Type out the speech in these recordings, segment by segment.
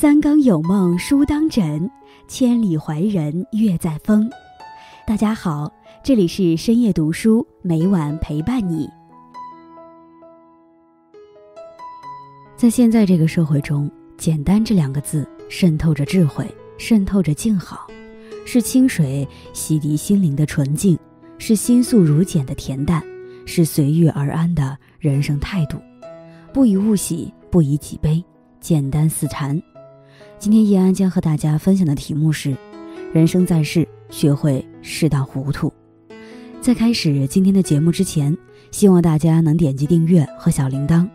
三更有梦书当枕，千里怀人月在风。大家好，这里是深夜读书，每晚陪伴你。在现在这个社会中，“简单”这两个字渗透着智慧，渗透着静好，是清水洗涤心灵的纯净，是心素如简的恬淡，是随遇而安的人生态度。不以物喜，不以己悲，简单似禅。今天叶安将和大家分享的题目是：人生在世，学会适当糊涂。在开始今天的节目之前，希望大家能点击订阅和小铃铛。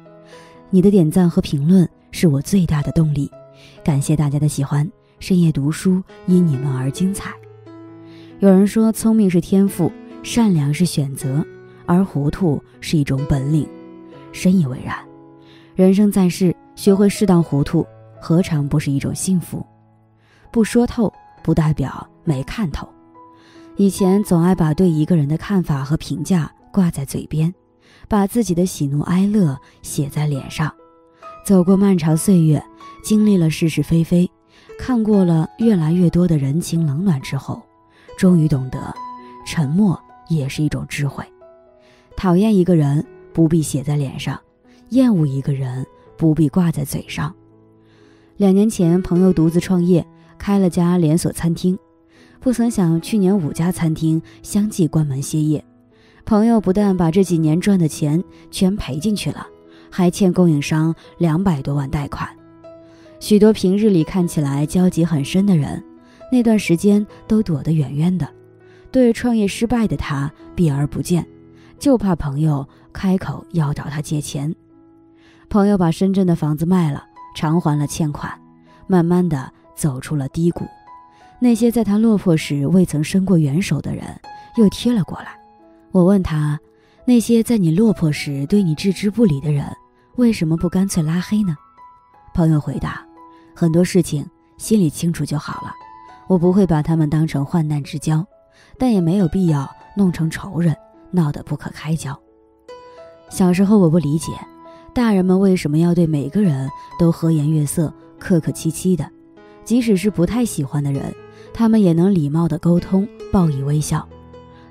你的点赞和评论是我最大的动力，感谢大家的喜欢。深夜读书因你们而精彩。有人说，聪明是天赋，善良是选择，而糊涂是一种本领。深以为然。人生在世，学会适当糊涂，何尝不是一种幸福？不说透，不代表没看透。以前总爱把对一个人的看法和评价挂在嘴边。把自己的喜怒哀乐写在脸上，走过漫长岁月，经历了是是非非，看过了越来越多的人情冷暖之后，终于懂得，沉默也是一种智慧。讨厌一个人不必写在脸上，厌恶一个人不必挂在嘴上。两年前，朋友独自创业，开了家连锁餐厅，不曾想去年五家餐厅相继关门歇业。朋友不但把这几年赚的钱全赔进去了，还欠供应商两百多万贷款。许多平日里看起来交集很深的人，那段时间都躲得远远的，对创业失败的他避而不见，就怕朋友开口要找他借钱。朋友把深圳的房子卖了，偿还了欠款，慢慢的走出了低谷。那些在他落魄时未曾伸过援手的人，又贴了过来。我问他，那些在你落魄时对你置之不理的人，为什么不干脆拉黑呢？朋友回答：很多事情心里清楚就好了，我不会把他们当成患难之交，但也没有必要弄成仇人，闹得不可开交。小时候我不理解，大人们为什么要对每个人都和颜悦色、客客气气的，即使是不太喜欢的人，他们也能礼貌的沟通，报以微笑。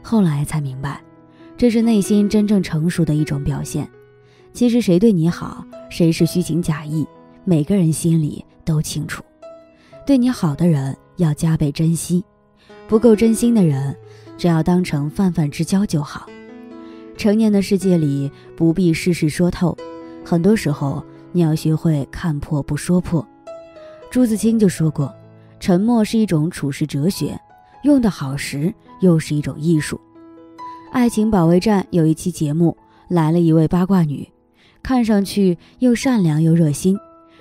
后来才明白。这是内心真正成熟的一种表现。其实谁对你好，谁是虚情假意，每个人心里都清楚。对你好的人要加倍珍惜，不够真心的人，只要当成泛泛之交就好。成年的世界里不必事事说透，很多时候你要学会看破不说破。朱自清就说过：“沉默是一种处世哲学，用得好时又是一种艺术。”《爱情保卫战》有一期节目来了一位八卦女，看上去又善良又热心，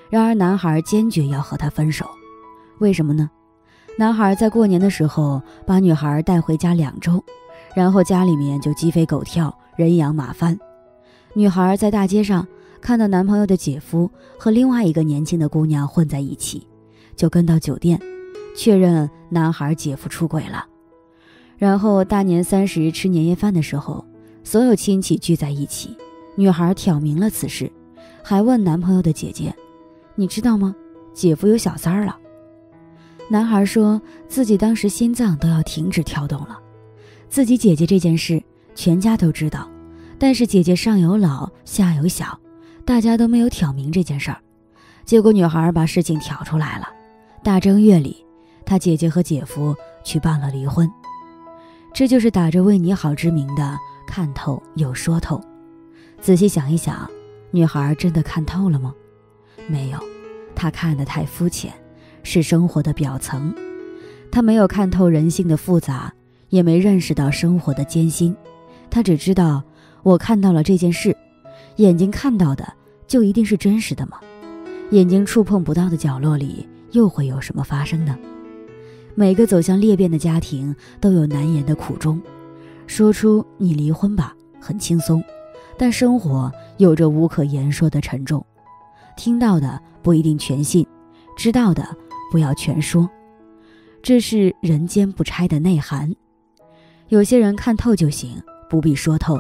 然而男孩坚决要和她分手，为什么呢？男孩在过年的时候把女孩带回家两周，然后家里面就鸡飞狗跳，人仰马翻。女孩在大街上看到男朋友的姐夫和另外一个年轻的姑娘混在一起，就跟到酒店，确认男孩姐夫出轨了。然后大年三十吃年夜饭的时候，所有亲戚聚在一起，女孩挑明了此事，还问男朋友的姐姐：“你知道吗？姐夫有小三儿了。”男孩说自己当时心脏都要停止跳动了。自己姐姐这件事全家都知道，但是姐姐上有老下有小，大家都没有挑明这件事儿。结果女孩把事情挑出来了。大正月里，她姐姐和姐夫去办了离婚。这就是打着为你好之名的看透又说透。仔细想一想，女孩真的看透了吗？没有，她看得太肤浅，是生活的表层。她没有看透人性的复杂，也没认识到生活的艰辛。她只知道，我看到了这件事，眼睛看到的就一定是真实的吗？眼睛触碰不到的角落里，又会有什么发生呢？每个走向裂变的家庭都有难言的苦衷，说出“你离婚吧”很轻松，但生活有着无可言说的沉重。听到的不一定全信，知道的不要全说，这是人间不拆的内涵。有些人看透就行，不必说透；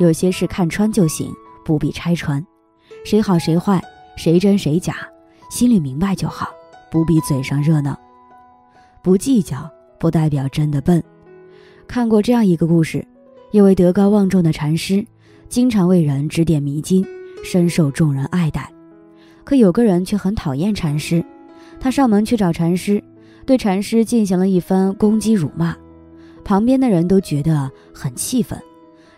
有些事看穿就行，不必拆穿。谁好谁坏，谁真谁假，心里明白就好。不必嘴上热闹。不计较不代表真的笨。看过这样一个故事，一位德高望重的禅师，经常为人指点迷津，深受众人爱戴。可有个人却很讨厌禅师，他上门去找禅师，对禅师进行了一番攻击辱骂，旁边的人都觉得很气愤，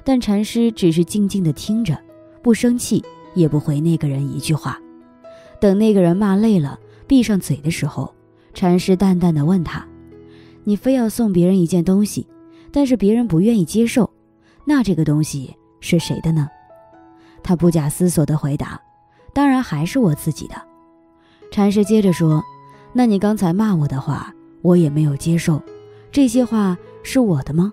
但禅师只是静静的听着，不生气，也不回那个人一句话。等那个人骂累了，闭上嘴的时候，禅师淡淡的问他：“你非要送别人一件东西，但是别人不愿意接受，那这个东西是谁的呢？”他不假思索的回答。当然还是我自己的。禅师接着说：“那你刚才骂我的话，我也没有接受，这些话是我的吗？”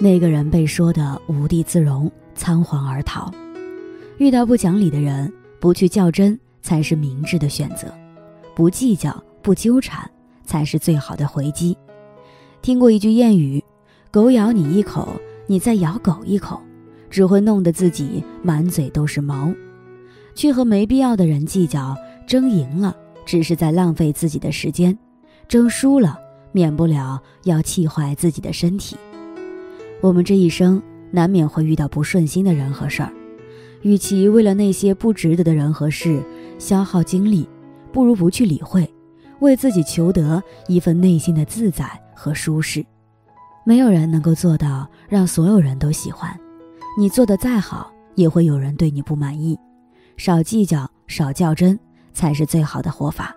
那个人被说得无地自容，仓皇而逃。遇到不讲理的人，不去较真才是明智的选择，不计较、不纠缠才是最好的回击。听过一句谚语：“狗咬你一口，你再咬狗一口，只会弄得自己满嘴都是毛。”去和没必要的人计较，争赢了只是在浪费自己的时间，争输了免不了要气坏自己的身体。我们这一生难免会遇到不顺心的人和事儿，与其为了那些不值得的人和事消耗精力，不如不去理会，为自己求得一份内心的自在和舒适。没有人能够做到让所有人都喜欢，你做的再好，也会有人对你不满意。少计较，少较真，才是最好的活法。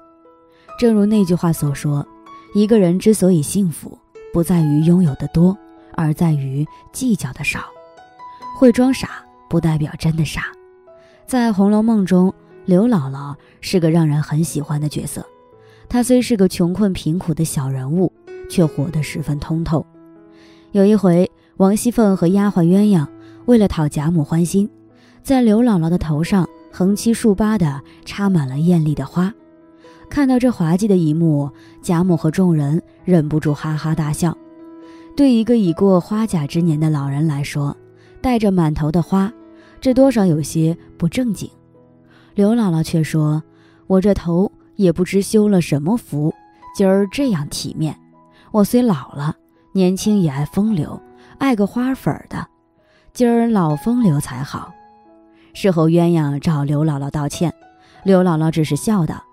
正如那句话所说：“一个人之所以幸福，不在于拥有的多，而在于计较的少。”会装傻不代表真的傻。在《红楼梦》中，刘姥姥是个让人很喜欢的角色。她虽是个穷困贫苦的小人物，却活得十分通透。有一回，王熙凤和丫鬟鸳鸯为了讨贾母欢心，在刘姥姥的头上。横七竖八的插满了艳丽的花，看到这滑稽的一幕，贾母和众人忍不住哈哈大笑。对一个已过花甲之年的老人来说，带着满头的花，这多少有些不正经。刘姥姥却说：“我这头也不知修了什么福，今儿这样体面。我虽老了，年轻也爱风流，爱个花粉的，今儿老风流才好。”事后，鸳鸯找刘姥姥道歉，刘姥姥只是笑道：“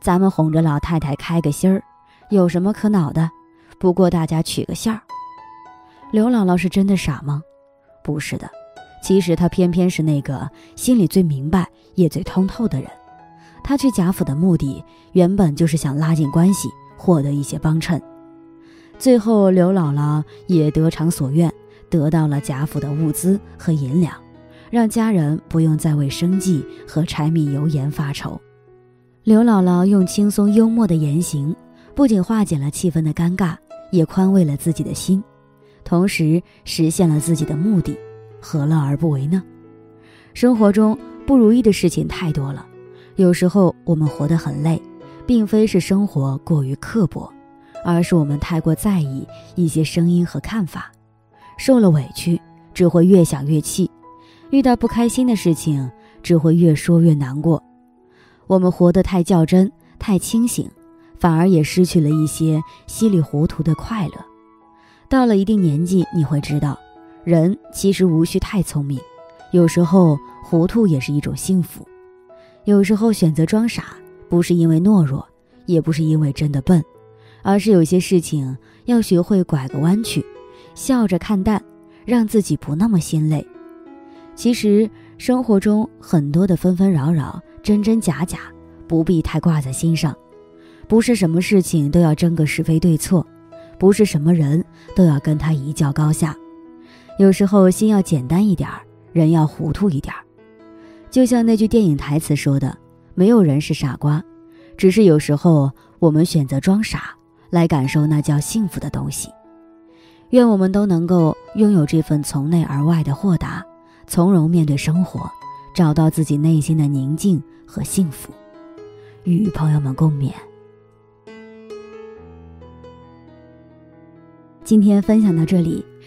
咱们哄着老太太开个心儿，有什么可恼的？不过大家取个笑。”刘姥姥是真的傻吗？不是的，其实他偏偏是那个心里最明白也最通透的人。他去贾府的目的，原本就是想拉近关系，获得一些帮衬。最后，刘姥姥也得偿所愿，得到了贾府的物资和银两。让家人不用再为生计和柴米油盐发愁。刘姥姥用轻松幽默的言行，不仅化解了气氛的尴尬，也宽慰了自己的心，同时实现了自己的目的，何乐而不为呢？生活中不如意的事情太多了，有时候我们活得很累，并非是生活过于刻薄，而是我们太过在意一些声音和看法，受了委屈，只会越想越气。遇到不开心的事情，只会越说越难过。我们活得太较真、太清醒，反而也失去了一些稀里糊涂的快乐。到了一定年纪，你会知道，人其实无需太聪明，有时候糊涂也是一种幸福。有时候选择装傻，不是因为懦弱，也不是因为真的笨，而是有些事情要学会拐个弯去，笑着看淡，让自己不那么心累。其实生活中很多的纷纷扰扰、真真假假，不必太挂在心上。不是什么事情都要争个是非对错，不是什么人都要跟他一较高下。有时候心要简单一点儿，人要糊涂一点儿。就像那句电影台词说的：“没有人是傻瓜，只是有时候我们选择装傻，来感受那叫幸福的东西。”愿我们都能够拥有这份从内而外的豁达。从容面对生活，找到自己内心的宁静和幸福，与朋友们共勉。今天分享到这里，